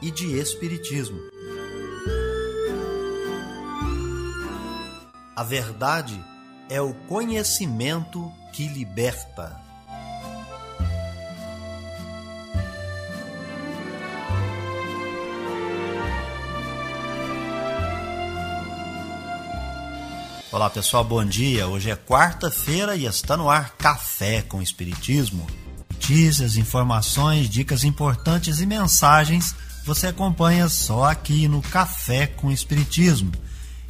e de espiritismo. A verdade é o conhecimento que liberta. Olá pessoal, bom dia. Hoje é quarta-feira e está no ar Café com Espiritismo. Notícias, informações, dicas importantes e mensagens você acompanha só aqui no Café com Espiritismo.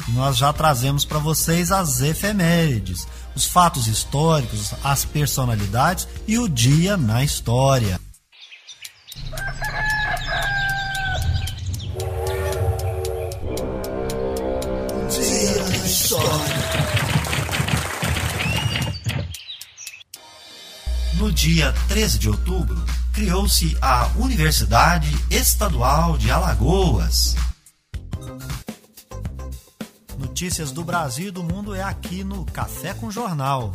E nós já trazemos para vocês as efemérides, os fatos históricos, as personalidades e o dia na história. Dia na história. No dia 13 de outubro, criou-se a Universidade Estadual de Alagoas. Notícias do Brasil e do mundo é aqui no Café com Jornal.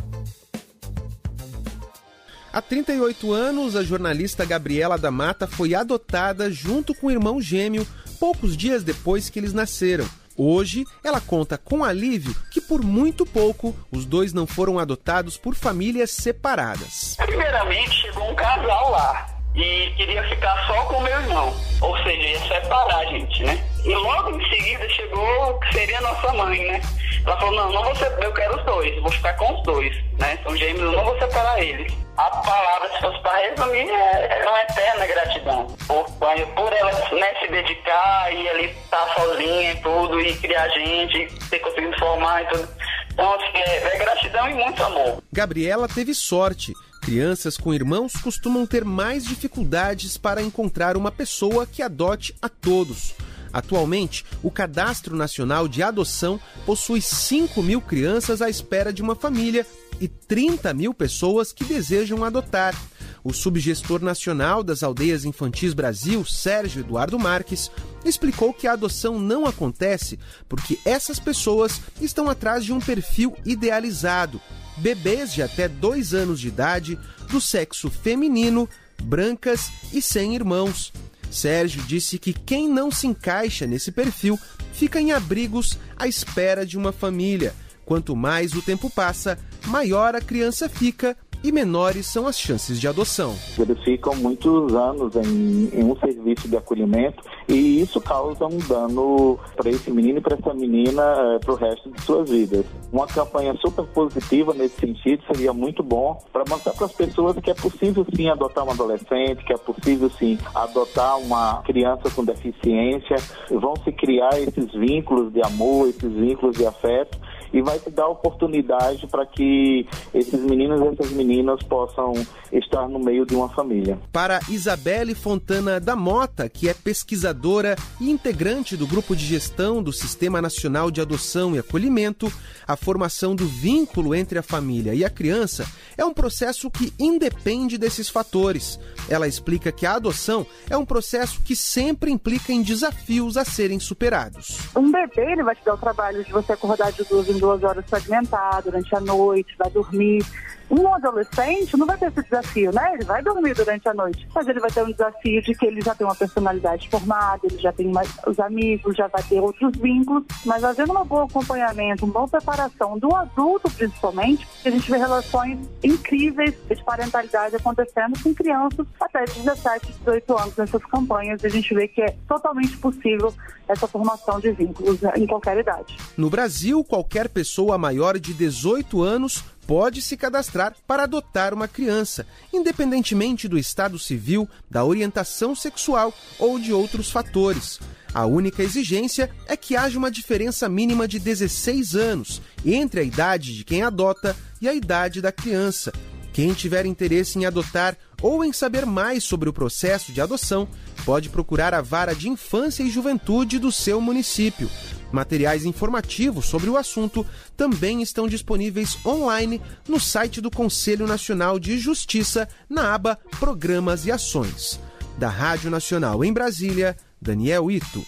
Há 38 anos, a jornalista Gabriela da Mata foi adotada junto com o irmão gêmeo poucos dias depois que eles nasceram. Hoje, ela conta com alívio que por muito pouco os dois não foram adotados por famílias separadas. Primeiramente, chegou um casal lá e queria ficar só com o meu irmão, ou seja, ia separar a gente, né? E logo em seguida chegou que seria nossa mãe, né? Ela falou: Não, não vou eu quero os dois, vou ficar com os dois, né? São gêmeos, eu não vou separar eles. A palavra, se fosse para resumir, é uma eterna gratidão. Por, por ela né, se dedicar e ali estar tá sozinha e tudo, e criar gente, ter conseguido formar e tudo. Então, assim, é, é gratidão e muito amor. Gabriela teve sorte. Crianças com irmãos costumam ter mais dificuldades para encontrar uma pessoa que adote a todos. Atualmente, o Cadastro Nacional de Adoção possui 5 mil crianças à espera de uma família e 30 mil pessoas que desejam adotar. O subgestor nacional das aldeias infantis Brasil, Sérgio Eduardo Marques, explicou que a adoção não acontece porque essas pessoas estão atrás de um perfil idealizado. Bebês de até dois anos de idade, do sexo feminino, brancas e sem irmãos. Sérgio disse que quem não se encaixa nesse perfil fica em abrigos à espera de uma família. Quanto mais o tempo passa, maior a criança fica e menores são as chances de adoção. Eles ficam muitos anos em, em um serviço de acolhimento e isso causa um dano para esse menino e para essa menina é, para o resto de suas vidas. Uma campanha super positiva nesse sentido seria muito bom para mostrar para as pessoas que é possível sim adotar um adolescente, que é possível sim adotar uma criança com deficiência. Vão se criar esses vínculos de amor, esses vínculos de afeto e vai te dar oportunidade para que esses meninos e essas meninas possam estar no meio de uma família. Para Isabelle Fontana da Mota, que é pesquisadora e integrante do grupo de gestão do Sistema Nacional de Adoção e Acolhimento, a formação do vínculo entre a família e a criança é um processo que independe desses fatores. Ela explica que a adoção é um processo que sempre implica em desafios a serem superados. Um bebê ele vai te dar o trabalho de você acordar de duas em duas horas para alimentar durante a noite, vai dormir. Um adolescente não vai ter esse desafio, né? Ele vai dormir durante a noite, mas ele vai ter um desafio de que ele já tem uma personalidade formada, ele já tem mais, os amigos, já vai ter outros vínculos, mas havendo um bom acompanhamento, uma boa preparação do adulto, principalmente, a gente vê relações incríveis de parentalidade acontecendo com crianças até 17, 18 anos nessas campanhas. A gente vê que é totalmente possível essa formação de vínculos em qualquer idade. No Brasil, qualquer pessoa maior de 18 anos pode se cadastrar para adotar uma criança, independentemente do estado civil, da orientação sexual ou de outros fatores. A única exigência é que haja uma diferença mínima de 16 anos entre a idade de quem adota e a idade da criança. Quem tiver interesse em adotar ou em saber mais sobre o processo de adoção, pode procurar a vara de infância e juventude do seu município. Materiais informativos sobre o assunto também estão disponíveis online no site do Conselho Nacional de Justiça, na aba Programas e Ações. Da Rádio Nacional em Brasília, Daniel Ito.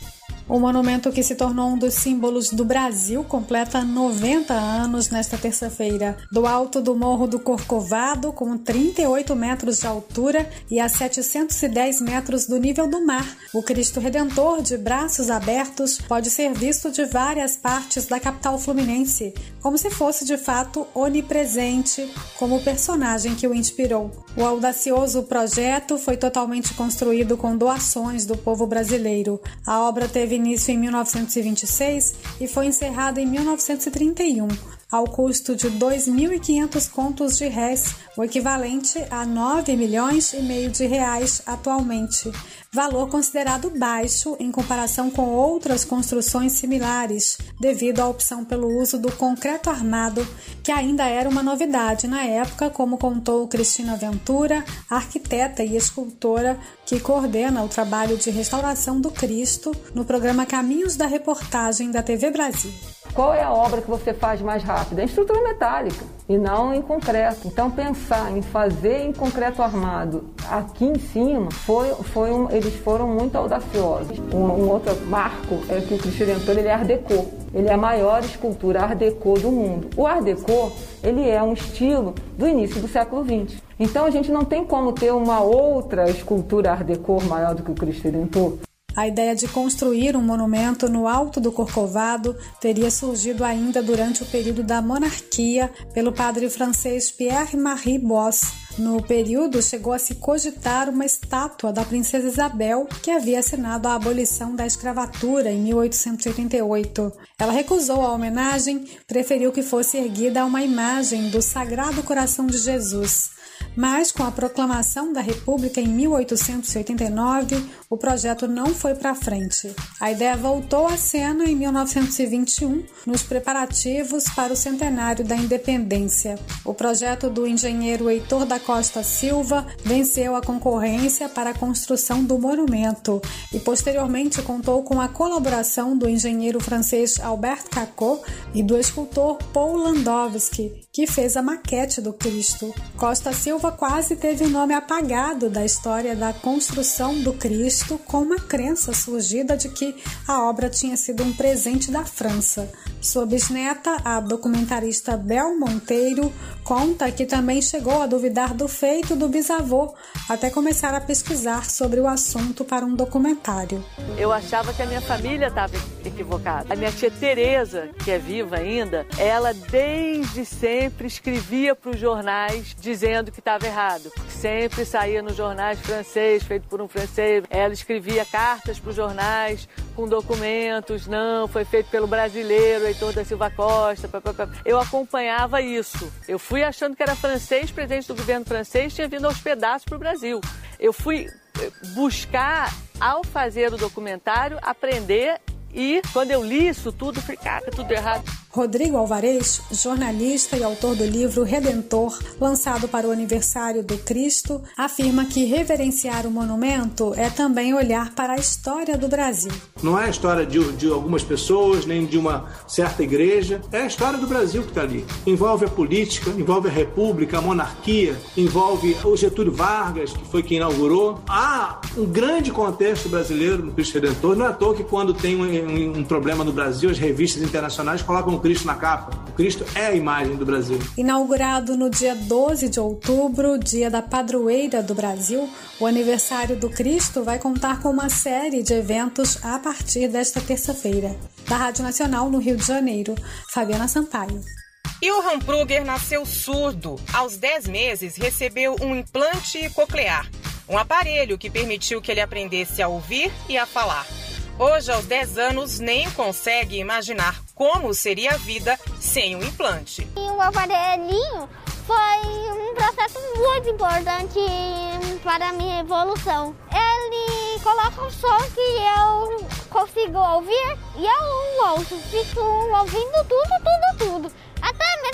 O monumento que se tornou um dos símbolos do Brasil completa 90 anos nesta terça-feira. Do alto do Morro do Corcovado, com 38 metros de altura e a 710 metros do nível do mar, o Cristo Redentor, de braços abertos, pode ser visto de várias partes da capital fluminense, como se fosse de fato onipresente, como o personagem que o inspirou. O audacioso projeto foi totalmente construído com doações do povo brasileiro. A obra teve início em 1926 e foi encerrado em 1931, ao custo de 2.500 contos de réis, o equivalente a 9 milhões e meio de reais atualmente, valor considerado baixo em comparação com outras construções similares, devido à opção pelo uso do concreto armado, que ainda era uma novidade na época, como contou Cristina Ventura, arquiteta e escultora que coordena o trabalho de restauração do Cristo no programa Caminhos da Reportagem da TV Brasil. Qual é a obra que você faz mais rápida? Em estrutura metálica e não em concreto. Então pensar em fazer em concreto armado aqui em cima foi, foi um, eles foram muito audaciosos. Um, um, outro marco é que o Cristo Redentor ele é Art Deco. Ele é a maior escultura Art Deco do mundo. O Art Deco ele é um estilo do início do século XX. Então a gente não tem como ter uma outra escultura Art Deco maior do que o Cristo Redentor. A ideia de construir um monumento no alto do Corcovado teria surgido ainda durante o período da monarquia pelo padre francês Pierre-Marie Boss. No período, chegou a se cogitar uma estátua da princesa Isabel, que havia assinado a abolição da escravatura em 1888. Ela recusou a homenagem, preferiu que fosse erguida uma imagem do Sagrado Coração de Jesus. Mas, com a proclamação da República em 1889, o projeto não foi para frente. A ideia voltou à cena em 1921, nos preparativos para o centenário da independência. O projeto do engenheiro Heitor da Costa Silva venceu a concorrência para a construção do monumento e, posteriormente, contou com a colaboração do engenheiro francês Albert Cacot e do escultor Paul Landowski, que fez a maquete do Cristo. Costa Silva quase teve o nome apagado da história da construção do Cristo com uma crença surgida de que a obra tinha sido um presente da França. Sua bisneta, a documentarista Bel Monteiro, conta que também chegou a duvidar do feito do bisavô, até começar a pesquisar sobre o assunto para um documentário. Eu achava que a minha família estava equivocada. A minha tia Teresa, que é viva ainda, ela desde sempre escrevia para os jornais dizendo que estava errado. Sempre saía nos jornais francês, feito por um francês. Ela escrevia cartas para os jornais com documentos, não, foi feito pelo brasileiro Heitor da Silva Costa. Pá, pá, pá. Eu acompanhava isso. Eu fui achando que era francês, presidente do governo francês, tinha vindo aos pedaços para o Brasil. Eu fui eh, buscar, ao fazer o documentário, aprender e quando eu li isso tudo, falei, cara, tudo errado. Rodrigo Alvarez, jornalista e autor do livro Redentor, lançado para o aniversário do Cristo, afirma que reverenciar o monumento é também olhar para a história do Brasil. Não é a história de, de algumas pessoas, nem de uma certa igreja, é a história do Brasil que está ali. Envolve a política, envolve a república, a monarquia, envolve o Getúlio Vargas, que foi quem inaugurou. Há um grande contexto brasileiro no Cristo Redentor. Não é à toa que quando tem um, um, um problema no Brasil, as revistas internacionais colocam Cristo na capa. O Cristo é a imagem do Brasil. Inaugurado no dia 12 de outubro, dia da padroeira do Brasil, o aniversário do Cristo vai contar com uma série de eventos a partir desta terça-feira. Da Rádio Nacional no Rio de Janeiro, Fabiana Sampaio. Johan Pruger nasceu surdo. Aos 10 meses, recebeu um implante coclear, um aparelho que permitiu que ele aprendesse a ouvir e a falar. Hoje, aos 10 anos, nem consegue imaginar como seria a vida sem o implante. E o aparelhinho foi um processo muito importante para a minha evolução. Ele coloca um som que eu consigo ouvir e eu ouço. Fico ouvindo tudo, tudo, tudo.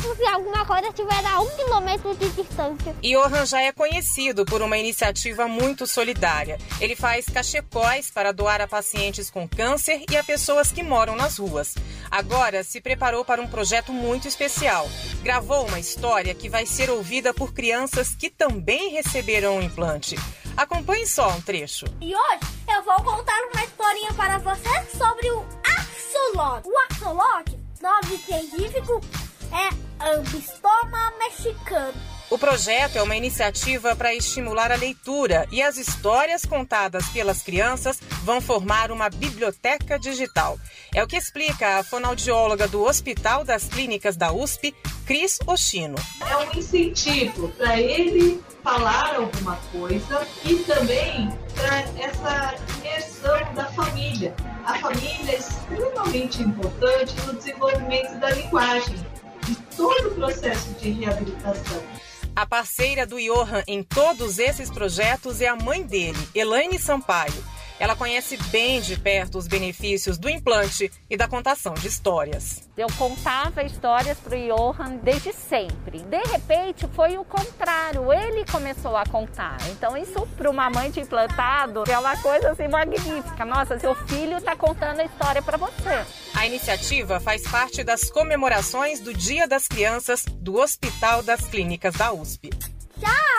Até quilômetros e alguma coisa estiver a um quilômetro de distância. Johan já é conhecido por uma iniciativa muito solidária. Ele faz cachecóis para doar a pacientes com câncer e a pessoas que moram nas ruas. Agora se preparou para um projeto muito especial. Gravou uma história que vai ser ouvida por crianças que também receberam um implante. Acompanhe só um trecho. E hoje eu vou contar uma historinha para vocês sobre o axolote. O axolote, nome científico, é Ambistoma mexicano. O projeto é uma iniciativa para estimular a leitura e as histórias contadas pelas crianças vão formar uma biblioteca digital. É o que explica a fonoaudióloga do Hospital das Clínicas da USP, Cris Oshino. É um incentivo para ele falar alguma coisa e também para essa imersão da família. A família é extremamente importante no desenvolvimento da linguagem todo o processo de reabilitação. A parceira do Johan em todos esses projetos é a mãe dele, Elaine Sampaio. Ela conhece bem de perto os benefícios do implante e da contação de histórias. Eu contava histórias para o Johan desde sempre. De repente, foi o contrário. Ele começou a contar. Então, isso para uma mãe de implantado é uma coisa assim magnífica. Nossa, seu filho está contando a história para você. A iniciativa faz parte das comemorações do Dia das Crianças do Hospital das Clínicas da USP. Tchau!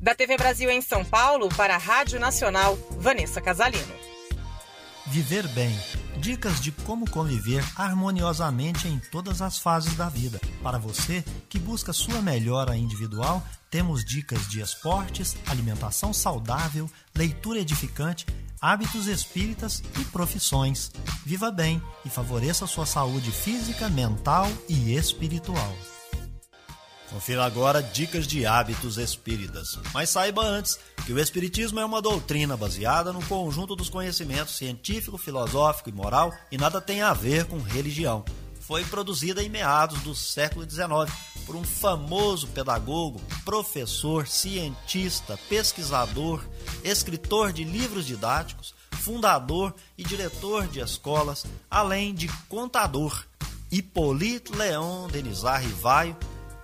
Da TV Brasil em São Paulo para a Rádio Nacional, Vanessa Casalino. Viver bem. Dicas de como conviver harmoniosamente em todas as fases da vida. Para você que busca sua melhora individual, temos dicas de esportes, alimentação saudável, leitura edificante, hábitos espíritas e profissões. Viva bem e favoreça sua saúde física, mental e espiritual. Confira agora dicas de hábitos espíritas. Mas saiba antes que o Espiritismo é uma doutrina baseada no conjunto dos conhecimentos científico, filosófico e moral e nada tem a ver com religião. Foi produzida em meados do século XIX por um famoso pedagogo, professor, cientista, pesquisador, escritor de livros didáticos, fundador e diretor de escolas, além de contador, Hippolyte Leon Denisard Rivaio,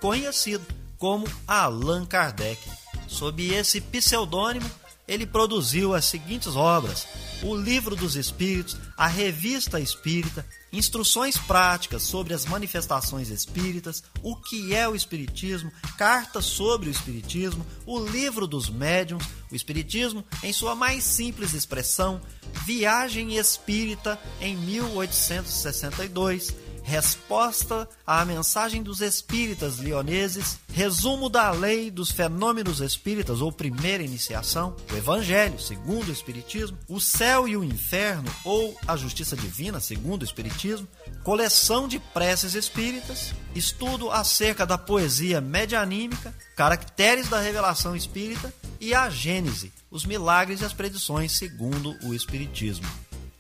conhecido como Allan Kardec. Sob esse pseudônimo, ele produziu as seguintes obras: O Livro dos Espíritos, a Revista Espírita, Instruções Práticas sobre as Manifestações Espíritas, O que é o Espiritismo, Cartas sobre o Espiritismo, O Livro dos Médiuns, o Espiritismo em sua mais simples expressão, Viagem Espírita em 1862 Resposta à mensagem dos espíritas lioneses, resumo da lei dos fenômenos espíritas ou primeira iniciação, o Evangelho, segundo o Espiritismo, o céu e o inferno ou a justiça divina, segundo o Espiritismo, coleção de preces espíritas, estudo acerca da poesia medianímica, caracteres da revelação espírita e a Gênese, os milagres e as predições segundo o Espiritismo.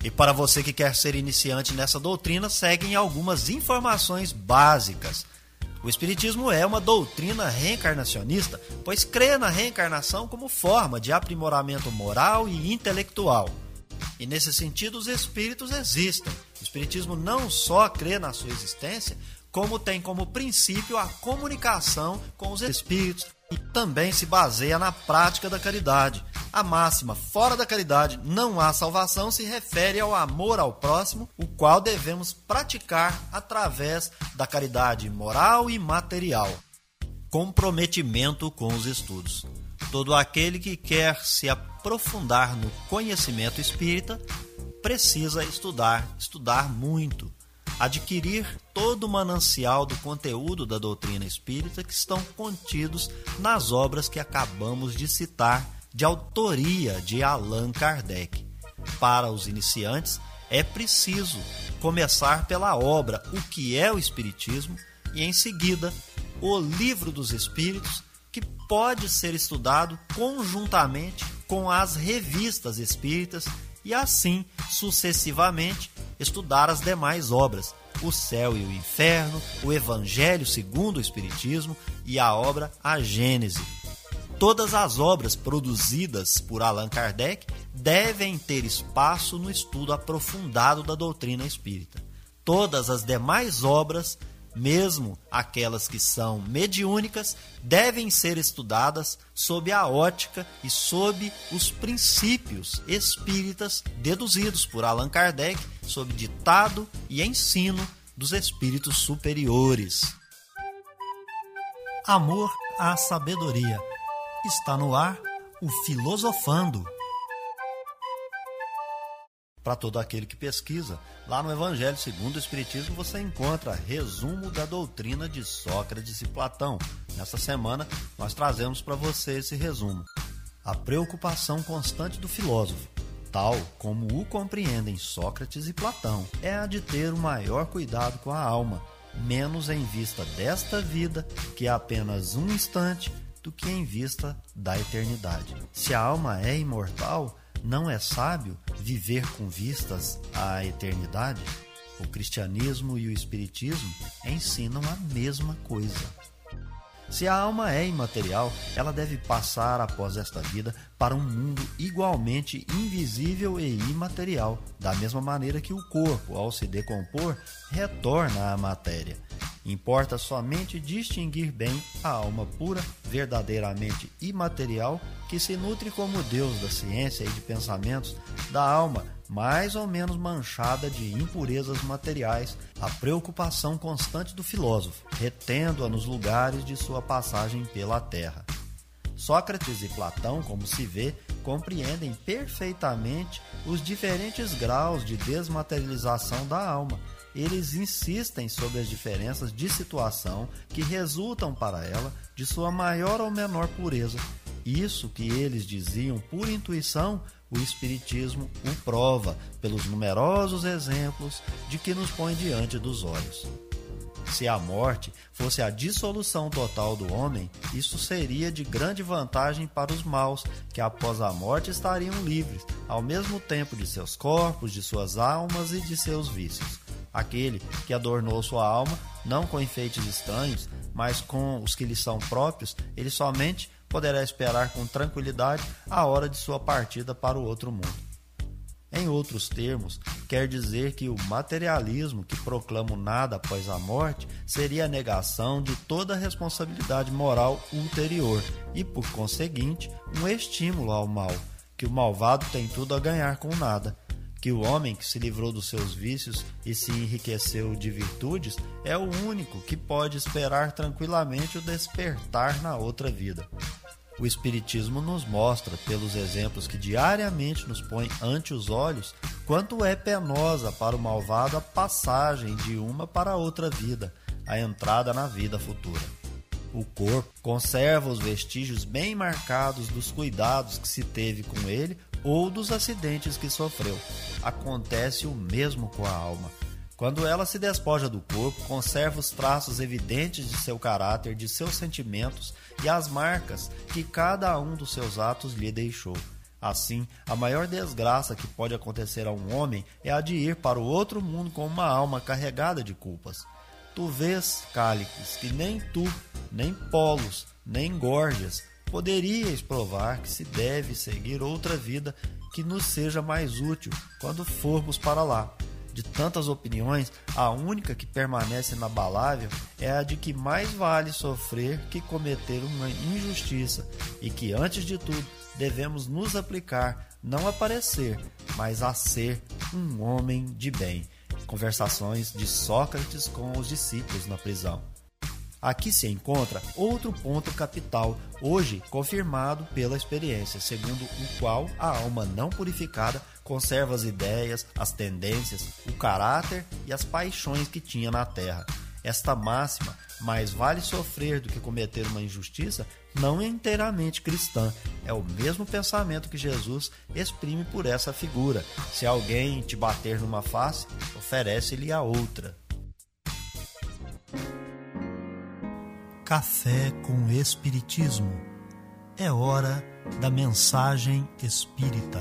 E para você que quer ser iniciante nessa doutrina, seguem algumas informações básicas. O Espiritismo é uma doutrina reencarnacionista, pois crê na reencarnação como forma de aprimoramento moral e intelectual. E nesse sentido, os espíritos existem. O Espiritismo não só crê na sua existência, como tem como princípio a comunicação com os espíritos e também se baseia na prática da caridade. A máxima fora da caridade não há salvação se refere ao amor ao próximo, o qual devemos praticar através da caridade moral e material. Comprometimento com os estudos. Todo aquele que quer se aprofundar no conhecimento espírita precisa estudar, estudar muito adquirir todo o manancial do conteúdo da doutrina espírita que estão contidos nas obras que acabamos de citar, de autoria de Allan Kardec. Para os iniciantes, é preciso começar pela obra O que é o Espiritismo e, em seguida, O Livro dos Espíritos, que pode ser estudado conjuntamente com as revistas espíritas e, assim sucessivamente, estudar as demais obras, O Céu e o Inferno, o Evangelho segundo o Espiritismo e a obra A Gênese. Todas as obras produzidas por Allan Kardec devem ter espaço no estudo aprofundado da doutrina espírita. Todas as demais obras mesmo aquelas que são mediúnicas, devem ser estudadas sob a ótica e sob os princípios espíritas deduzidos por Allan Kardec sob ditado e ensino dos espíritos superiores. Amor à sabedoria. Está no ar o Filosofando para todo aquele que pesquisa. Lá no Evangelho segundo o Espiritismo você encontra resumo da doutrina de Sócrates e Platão. Nessa semana nós trazemos para você esse resumo. A preocupação constante do filósofo, tal como o compreendem Sócrates e Platão, é a de ter o maior cuidado com a alma, menos em vista desta vida, que é apenas um instante, do que em vista da eternidade. Se a alma é imortal, não é sábio viver com vistas à eternidade? O cristianismo e o espiritismo ensinam a mesma coisa. Se a alma é imaterial, ela deve passar após esta vida para um mundo igualmente invisível e imaterial, da mesma maneira que o corpo, ao se decompor, retorna à matéria. Importa somente distinguir bem a alma pura, verdadeiramente imaterial, que se nutre como Deus da ciência e de pensamentos, da alma mais ou menos manchada de impurezas materiais, a preocupação constante do filósofo, retendo-a nos lugares de sua passagem pela terra. Sócrates e Platão, como se vê, compreendem perfeitamente os diferentes graus de desmaterialização da alma eles insistem sobre as diferenças de situação que resultam para ela de sua maior ou menor pureza. Isso que eles diziam por intuição, o Espiritismo o prova pelos numerosos exemplos de que nos põe diante dos olhos. Se a morte fosse a dissolução total do homem, isso seria de grande vantagem para os maus, que após a morte estariam livres, ao mesmo tempo de seus corpos, de suas almas e de seus vícios aquele que adornou sua alma, não com enfeites estranhos, mas com os que lhe são próprios, ele somente poderá esperar com tranquilidade a hora de sua partida para o outro mundo. Em outros termos, quer dizer que o materialismo que proclama o nada após a morte seria a negação de toda a responsabilidade moral ulterior e, por conseguinte, um estímulo ao mal, que o malvado tem tudo a ganhar com nada que o homem que se livrou dos seus vícios e se enriqueceu de virtudes é o único que pode esperar tranquilamente o despertar na outra vida. O Espiritismo nos mostra, pelos exemplos que diariamente nos põe ante os olhos, quanto é penosa para o malvado a passagem de uma para outra vida, a entrada na vida futura. O corpo conserva os vestígios bem marcados dos cuidados que se teve com ele ou dos acidentes que sofreu. Acontece o mesmo com a alma. Quando ela se despoja do corpo, conserva os traços evidentes de seu caráter, de seus sentimentos e as marcas que cada um dos seus atos lhe deixou. Assim, a maior desgraça que pode acontecer a um homem é a de ir para o outro mundo com uma alma carregada de culpas. Tu vês, Cálixes, que nem tu, nem Polos, nem Gorgias poderíeis provar que se deve seguir outra vida que nos seja mais útil quando formos para lá. De tantas opiniões, a única que permanece inabalável é a de que mais vale sofrer que cometer uma injustiça e que, antes de tudo, devemos nos aplicar não a parecer, mas a ser um homem de bem. Conversações de Sócrates com os discípulos na prisão. Aqui se encontra outro ponto capital, hoje confirmado pela experiência, segundo o qual a alma não purificada conserva as ideias, as tendências, o caráter e as paixões que tinha na terra. Esta máxima, mais vale sofrer do que cometer uma injustiça, não é inteiramente cristã. É o mesmo pensamento que Jesus exprime por essa figura. Se alguém te bater numa face, oferece-lhe a outra. Café com Espiritismo. É hora da mensagem espírita.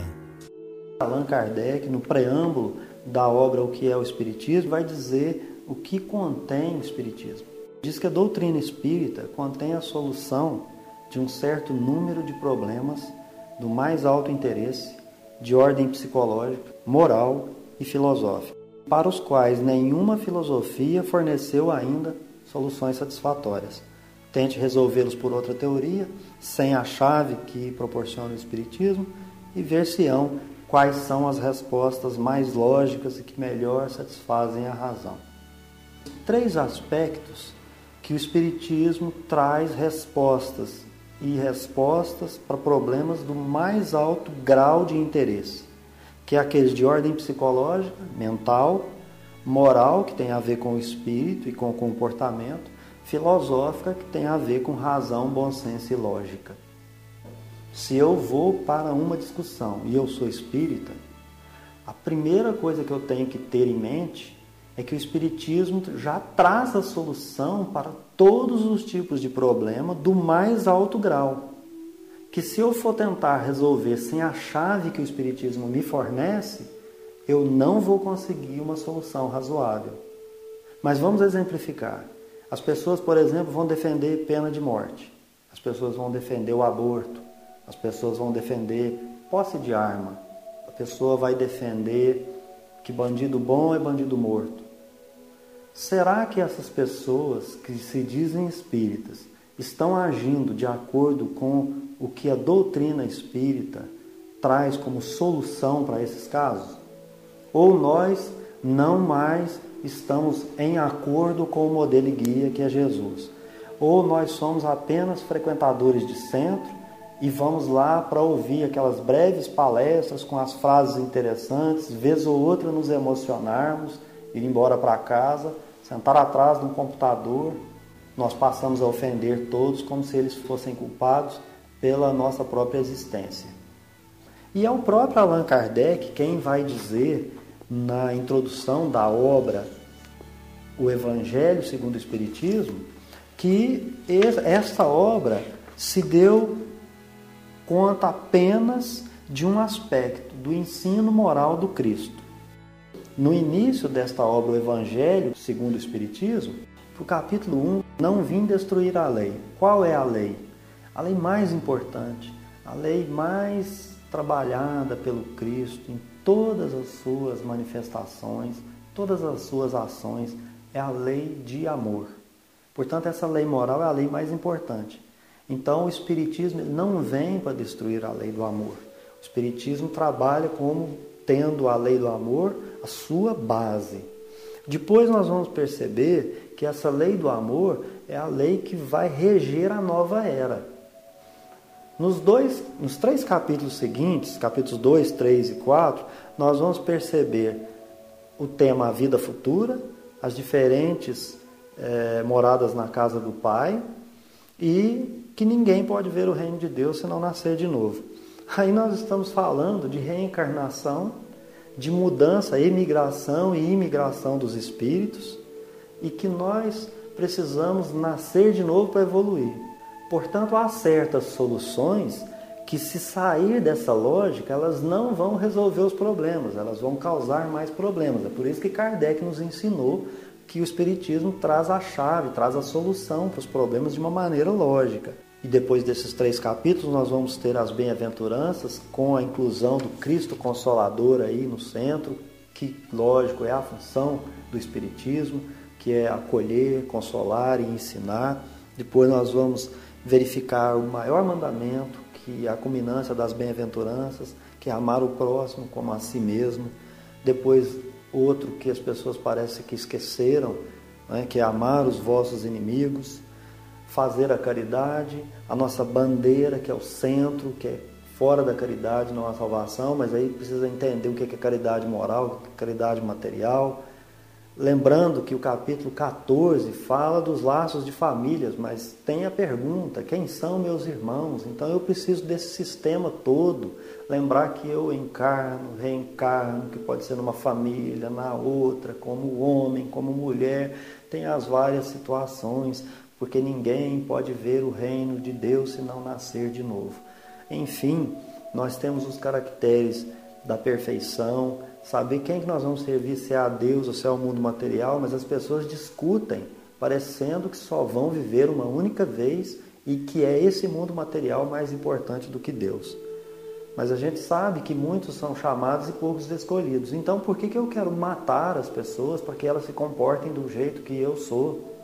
Allan Kardec, no preâmbulo da obra O que é o Espiritismo, vai dizer o que contém o Espiritismo. Diz que a doutrina espírita contém a solução de um certo número de problemas do mais alto interesse, de ordem psicológica, moral e filosófica, para os quais nenhuma filosofia forneceu ainda soluções satisfatórias. Tente resolvê-los por outra teoria, sem a chave que proporciona o Espiritismo, e ver-se-ão quais são as respostas mais lógicas e que melhor satisfazem a razão. Três aspectos que o Espiritismo traz respostas e respostas para problemas do mais alto grau de interesse, que é aqueles de ordem psicológica, mental, moral, que tem a ver com o espírito e com o comportamento, filosófica, que tem a ver com razão, bom senso e lógica. Se eu vou para uma discussão e eu sou espírita, a primeira coisa que eu tenho que ter em mente é que o espiritismo já traz a solução para todos os tipos de problema do mais alto grau. Que se eu for tentar resolver sem a chave que o espiritismo me fornece, eu não vou conseguir uma solução razoável. Mas vamos exemplificar. As pessoas, por exemplo, vão defender pena de morte. As pessoas vão defender o aborto. As pessoas vão defender posse de arma. A pessoa vai defender que bandido bom é bandido morto. Será que essas pessoas que se dizem espíritas estão agindo de acordo com o que a doutrina espírita traz como solução para esses casos? Ou nós não mais estamos em acordo com o modelo e guia que é Jesus? Ou nós somos apenas frequentadores de centro e vamos lá para ouvir aquelas breves palestras com as frases interessantes, vez ou outra nos emocionarmos, ir embora para casa sentar atrás de um computador, nós passamos a ofender todos como se eles fossem culpados pela nossa própria existência. E é o próprio Allan Kardec quem vai dizer na introdução da obra O Evangelho segundo o Espiritismo que essa obra se deu conta apenas de um aspecto do ensino moral do Cristo. No início desta obra, o Evangelho, segundo o Espiritismo, o capítulo 1, não vim destruir a lei. Qual é a lei? A lei mais importante, a lei mais trabalhada pelo Cristo em todas as suas manifestações, todas as suas ações, é a lei de amor. Portanto, essa lei moral é a lei mais importante. Então, o Espiritismo não vem para destruir a lei do amor. O Espiritismo trabalha como tendo a lei do amor a sua base. Depois nós vamos perceber que essa lei do amor é a lei que vai reger a nova era. Nos, dois, nos três capítulos seguintes, capítulos 2, 3 e 4, nós vamos perceber o tema a vida futura, as diferentes é, moradas na casa do Pai e que ninguém pode ver o reino de Deus se não nascer de novo. Aí nós estamos falando de reencarnação, de mudança, emigração e imigração dos espíritos e que nós precisamos nascer de novo para evoluir. Portanto, há certas soluções que, se sair dessa lógica, elas não vão resolver os problemas, elas vão causar mais problemas. É por isso que Kardec nos ensinou que o Espiritismo traz a chave, traz a solução para os problemas de uma maneira lógica. E depois desses três capítulos, nós vamos ter as bem-aventuranças com a inclusão do Cristo Consolador aí no centro, que, lógico, é a função do Espiritismo, que é acolher, consolar e ensinar. Depois nós vamos verificar o maior mandamento, que é a culminância das bem-aventuranças, que é amar o próximo como a si mesmo. Depois, outro que as pessoas parecem que esqueceram, né, que é amar os vossos inimigos fazer a caridade, a nossa bandeira, que é o centro, que é fora da caridade, não a salvação, mas aí precisa entender o que é caridade moral, o que é caridade material. Lembrando que o capítulo 14 fala dos laços de famílias, mas tem a pergunta: quem são meus irmãos? Então eu preciso desse sistema todo. Lembrar que eu encarno, reencarno, que pode ser numa família, na outra, como homem, como mulher, tem as várias situações porque ninguém pode ver o reino de Deus se não nascer de novo. Enfim, nós temos os caracteres da perfeição, saber quem que nós vamos servir, se é a Deus ou se é o mundo material, mas as pessoas discutem, parecendo que só vão viver uma única vez e que é esse mundo material mais importante do que Deus. Mas a gente sabe que muitos são chamados e poucos escolhidos. Então, por que, que eu quero matar as pessoas para que elas se comportem do jeito que eu sou?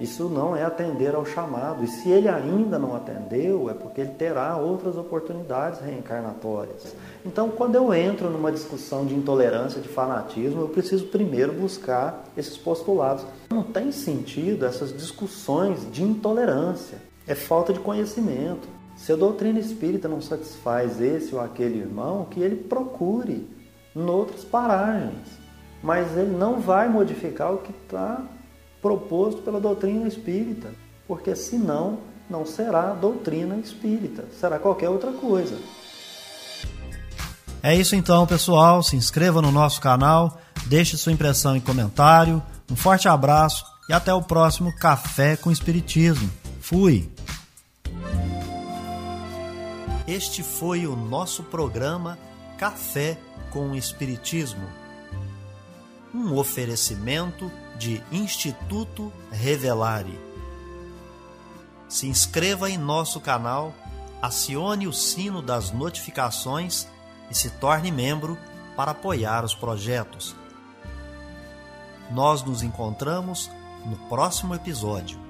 Isso não é atender ao chamado. E se ele ainda não atendeu, é porque ele terá outras oportunidades reencarnatórias. Então, quando eu entro numa discussão de intolerância, de fanatismo, eu preciso primeiro buscar esses postulados. Não tem sentido essas discussões de intolerância. É falta de conhecimento. Se a doutrina espírita não satisfaz esse ou aquele irmão, que ele procure noutras paragens. Mas ele não vai modificar o que está proposto pela doutrina espírita, porque senão não será doutrina espírita, será qualquer outra coisa. É isso então, pessoal. Se inscreva no nosso canal, deixe sua impressão e comentário. Um forte abraço e até o próximo Café com Espiritismo. Fui! Este foi o nosso programa Café com Espiritismo. Um oferecimento de Instituto Revelare. Se inscreva em nosso canal, acione o sino das notificações e se torne membro para apoiar os projetos. Nós nos encontramos no próximo episódio.